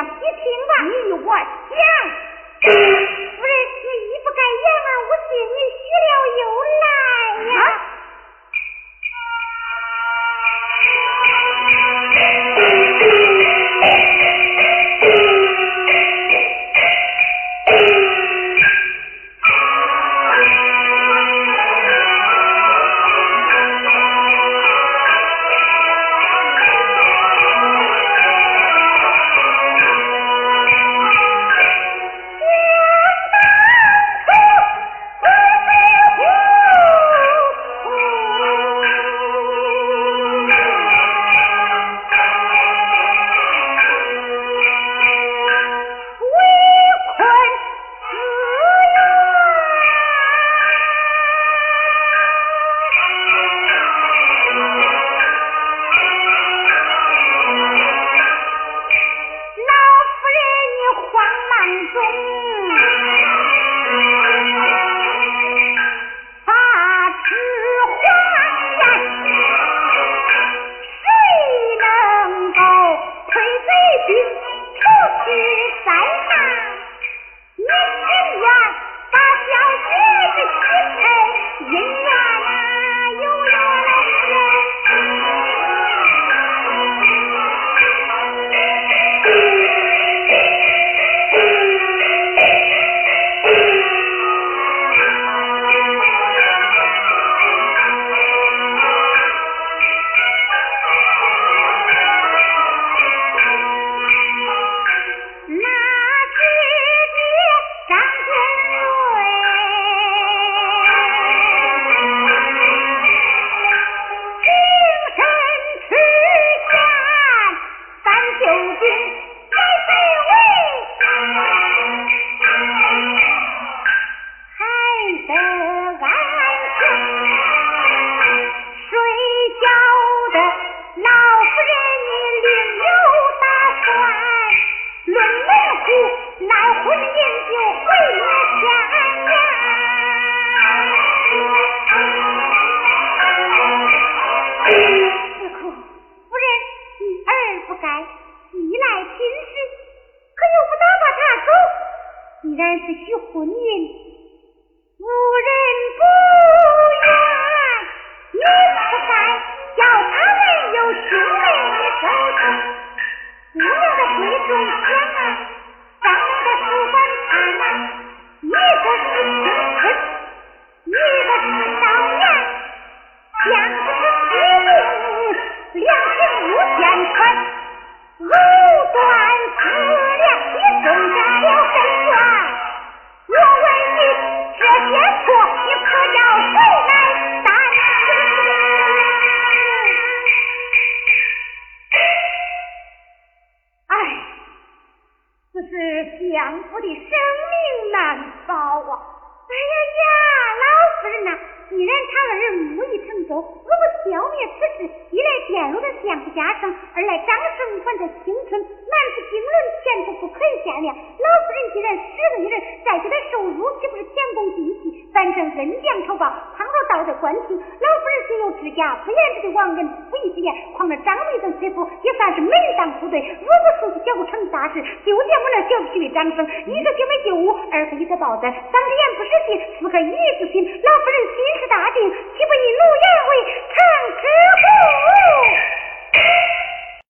你听吧。你与我讲。你来聘时，可又不打发他走。既然是许婚姻。是相夫的生命难保啊！哎呀呀，老夫人呐、既然他二人母已成舟，如果消灭此事，一来玷辱了相夫家声，二来张生还在青春，难是经纶前途不可以限量。老夫人既然死为人，再给他受辱，岂不是前功尽弃？反正恩将仇报，倘道德观清，老夫人虽有指甲不言之的亡人，不义之言，况那张贵之夫也算是门当户对。如果说是交不成大事，就见我那小气的张生，一个就没进屋，二个一个抱枕，三个人不识心，四个一字心。老夫人心是大定，岂不一怒？